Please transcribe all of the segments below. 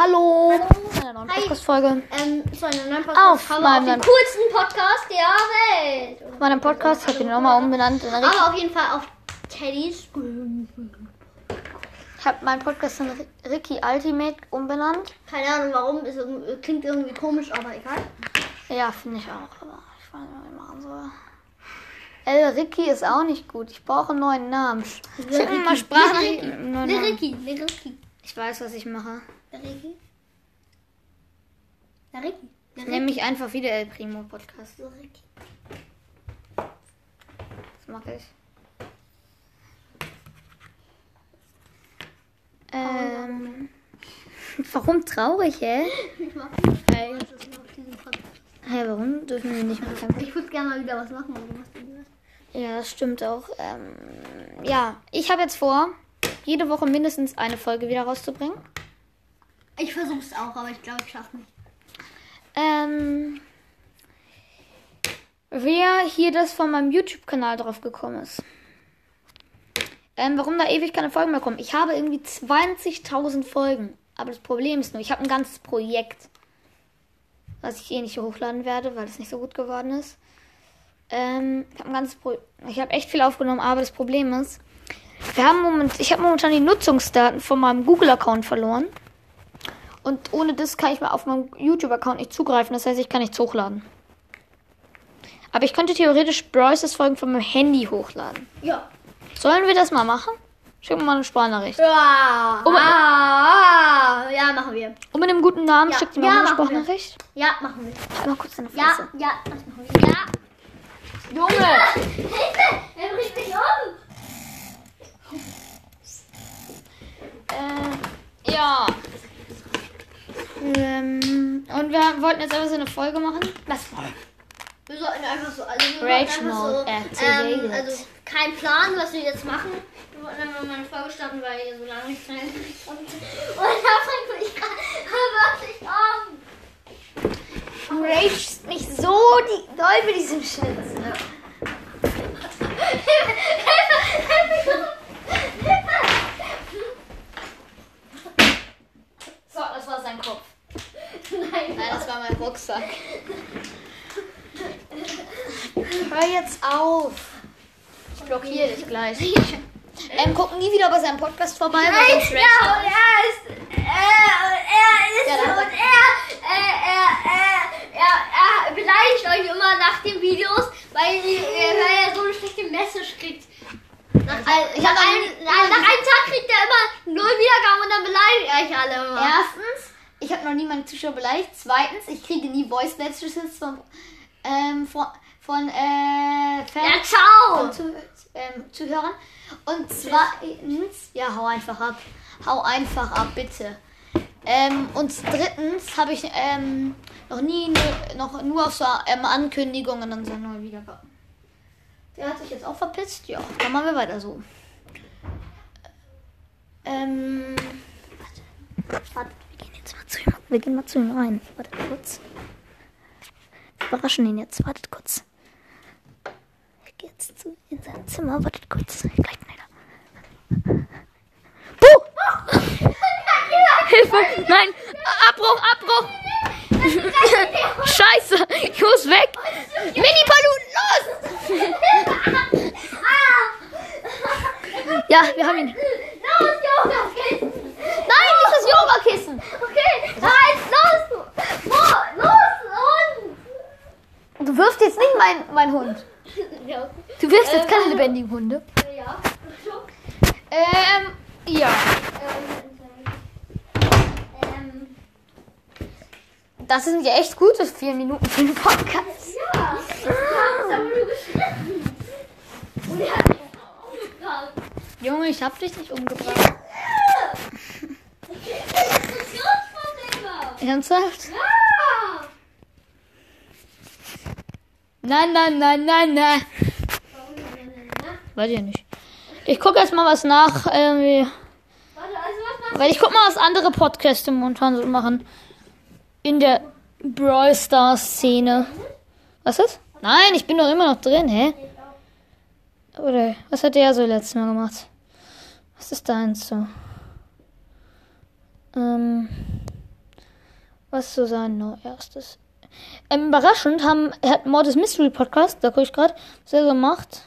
Hallo. Hallo. Zu einer neuen. Podcast-Folge. Ähm, zu einem neuen Auf meinem- auf coolsten Podcast der Welt. Auf meinem Podcast habe ich ihn nochmal umbenannt. In Aber auf jeden Fall auf Teddys. Ich habe meinen Podcast in Ri- Ricky Ultimate umbenannt. Keine Ahnung warum, irgendwie, klingt irgendwie komisch, aber egal. Ja, finde ich auch. Aber ich weiß nicht, was ich machen soll. El Ricky ist auch nicht gut. Ich brauche einen neuen Namen. Schick mir mal. Liriki, Liriki. Ich weiß, was ich mache. Liriki. Liriki. Ich nenne mich einfach wieder El Primo Podcast. Liriki. Das mache ich. Ähm, warum traurig, hä? Ich mag Hey. Hey, warum dürfen wir nicht mehr kämpfen? Ich würde gerne mal wieder was machen, aber du machst was. Ja, das stimmt auch. Ähm, ja, ich habe jetzt vor, jede Woche mindestens eine Folge wieder rauszubringen. Ich versuch's auch, aber ich glaube, ich schaff's nicht. Ähm, wer hier das von meinem YouTube-Kanal drauf gekommen ist. Ähm, warum da ewig keine Folgen mehr kommen. Ich habe irgendwie 20.000 Folgen. Aber das Problem ist nur, ich habe ein ganzes Projekt, was ich eh nicht hochladen werde, weil es nicht so gut geworden ist. Ähm, ich habe ein ganzes Pro ich habe echt viel aufgenommen, aber das Problem ist, wir haben moment ich habe momentan die Nutzungsdaten von meinem Google-Account verloren. Und ohne das kann ich mal auf meinem YouTube-Account nicht zugreifen. Das heißt, ich kann nichts hochladen. Aber ich könnte theoretisch Bryces Folgen von meinem Handy hochladen. Ja. Sollen wir das mal machen? Schick mir mal eine Sprachnachricht. Ja. Oh, ah, ja, machen wir. Und mit einem guten Namen Ja. schickt sie mir Ja, mal eine machen wir. Sprachnachricht. Ja, machen wir. Halt mal kurz deine Ja, Fresse. ja, das machen wir. Ja. Junge! Hilfe! Er bringt mich um! Äh, ja. Ähm, und wir wollten jetzt einfach so eine Folge machen. Was? Wir sollten einfach so, also wir Rage Mode so, ähm, also kein Plan, was wir jetzt machen. Wir wollten einfach mal eine Folge starten, weil ihr so lange nicht drin ist. Und, und da mich gerade wirklich um. Du ragest mich so die, doll mit diesem Schnitzel. So, das war sein Kopf. Nein, Nein, das war mein Rucksack. Hör jetzt auf. Ich blockiere dich gleich. Ähm, guck nie wieder bei seinem Podcast vorbei, weil Nein, sonst ja, und er ist, er, und er ist, Ja, und er, er, er, er beleidigt euch immer nach den Videos, weil, äh, weil er so eine schlechte Message kriegt. Nach, ein, ich nach, hab ein, noch nie- nach, nach einem Tag kriegt er immer null Wiedergaben und dann beleidigt er euch alle immer. Erstens, ich habe noch nie meine Zuschauer beleidigt. Zweitens, ich kriege nie Voice Messages von, ähm, von, von äh, Fans. Ja, Zuh ähm, Zuhörern. Und zweitens, ja, hau einfach ab. Hau einfach ab, bitte. Ähm, und drittens habe ich ähm, noch nie nur, noch nur auf so ähm, Ankündigungen dann so neu wiedergaben. Der hat sich jetzt auch verpisst. Ja, dann machen wir weiter so. Ähm, warte, warte, wir gehen jetzt mal zu ihm. Wir gehen mal zu ihm rein. Warte kurz. Wir überraschen ihn jetzt. Wartet kurz. Ich gehe jetzt zu in sein Zimmer. Wartet kurz. Gleich schneller. Puh! Hilfe! Nein! Abbruch! Abbruch! Scheiße! Ich muss weg! Mini-Paluten, los! Ja, wir haben ihn. Los, Yoga-Kissen! Nein, Yoga-Kissen! Okay, nein, los! Wo, los, und! Du wirfst jetzt nicht mein, mein Hund. Ja. Du wirfst jetzt keine lebendigen Hunde. ja. Ähm, ja. Ähm, Das sind ja echt gute vier Minuten für den Podcast. ja. Junge, ich hab dich nicht umgebracht. Ernsthaft? Ja. Nein, nein, nein, nein, nein. Weiß ich nicht. Ich gucke erst mal was nach, irgendwie. Warte, also was Weil ich guck mal, was andere Podcasts momentan so machen. In der Brawl Stars Szene. Was ist? Nein, ich bin doch immer noch drin, hä? Oder was hat der so letztes Mal gemacht? Was ist deins so? Ähm. Was so sein neuerstes. Ähm, überraschend haben, hat Mordes Mystery Podcast, da gucke ich gerade, was er so macht.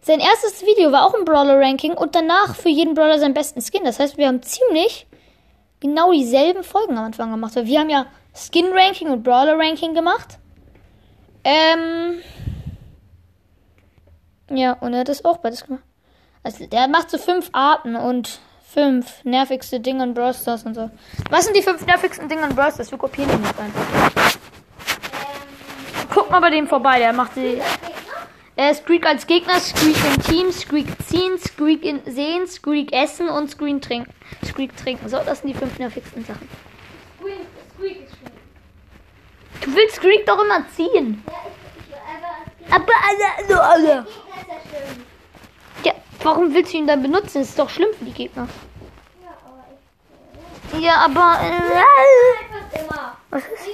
Sein erstes Video war auch ein Brawler-Ranking und danach für jeden Brawler seinen besten Skin. Das heißt, wir haben ziemlich genau dieselben Folgen am Anfang gemacht. Wir haben ja Skin-Ranking und Brawler-Ranking gemacht. Ähm. Ja, und er hat das auch beides gemacht. Also, der macht so fünf Arten und fünf nervigste Dinge in Brawl Stars und so. Was sind die fünf nervigsten Dinge in Brawl Stars? Wir kopieren die jetzt einfach. Guck mal bei dem vorbei, der macht die. Äh, Squeak als Gegner, Squeak im Team, Squeak ziehen, Squeak in sehen, Squeak essen und Squeak trinken. Squeak trinken. So, das sind die fünf nervigsten Sachen. Squeak, Squeak ist schön. Du willst Squeak doch immer ziehen. Ja, ich, ich, aber Aber alle, alle, alle. Gegner ist ja schön. Ja, warum willst du ihn dann benutzen? Das ist doch schlimm für die Gegner. Ja, aber ich. Ja, aber. Äh, immer. was ist?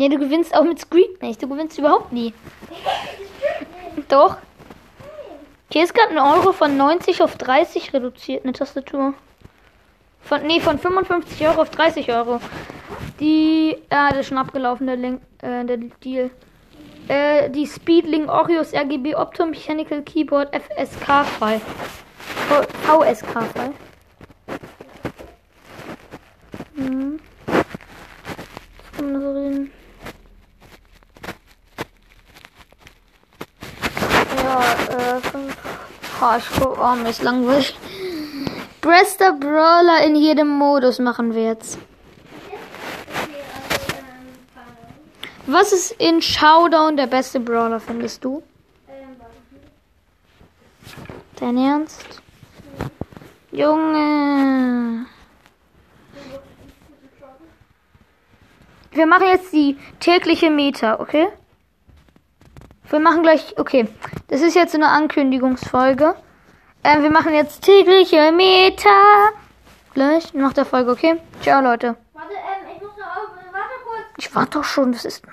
Ja, du gewinnst auch mit Squeak nicht. Du gewinnst überhaupt nie. Doch. Hier ist gerade ein Euro von 90 auf 30 reduziert, eine Tastatur. Von, nee, von 55 Euro auf 30 Euro. Die, ja, das ist schon abgelaufen, der, Link, äh, der Deal. Äh, die Speedlink Orios RGB Opto Mechanical Keyboard FSK File. VSK File. Hm. Was kann? Ja, äh, fünf. Oh, ich guck, oh, mir ist langweilig. Bester Brawler in jedem Modus machen wir jetzt. Okay, also, ähm, Fahne. Was ist in Showdown der beste Brawler, findest du? Ähm. Dein Ernst? Junge. Wir machen jetzt die tägliche Meta, okay? Wir machen gleich, okay. Das ist jetzt eine Ankündigungsfolge. Ähm, wir machen jetzt tägliche Meta. Gleich nach der Folge, okay? Ciao, Leute. Warte, ähm, ich muss noch auf. Warte kurz. Ich warte doch schon, das ist.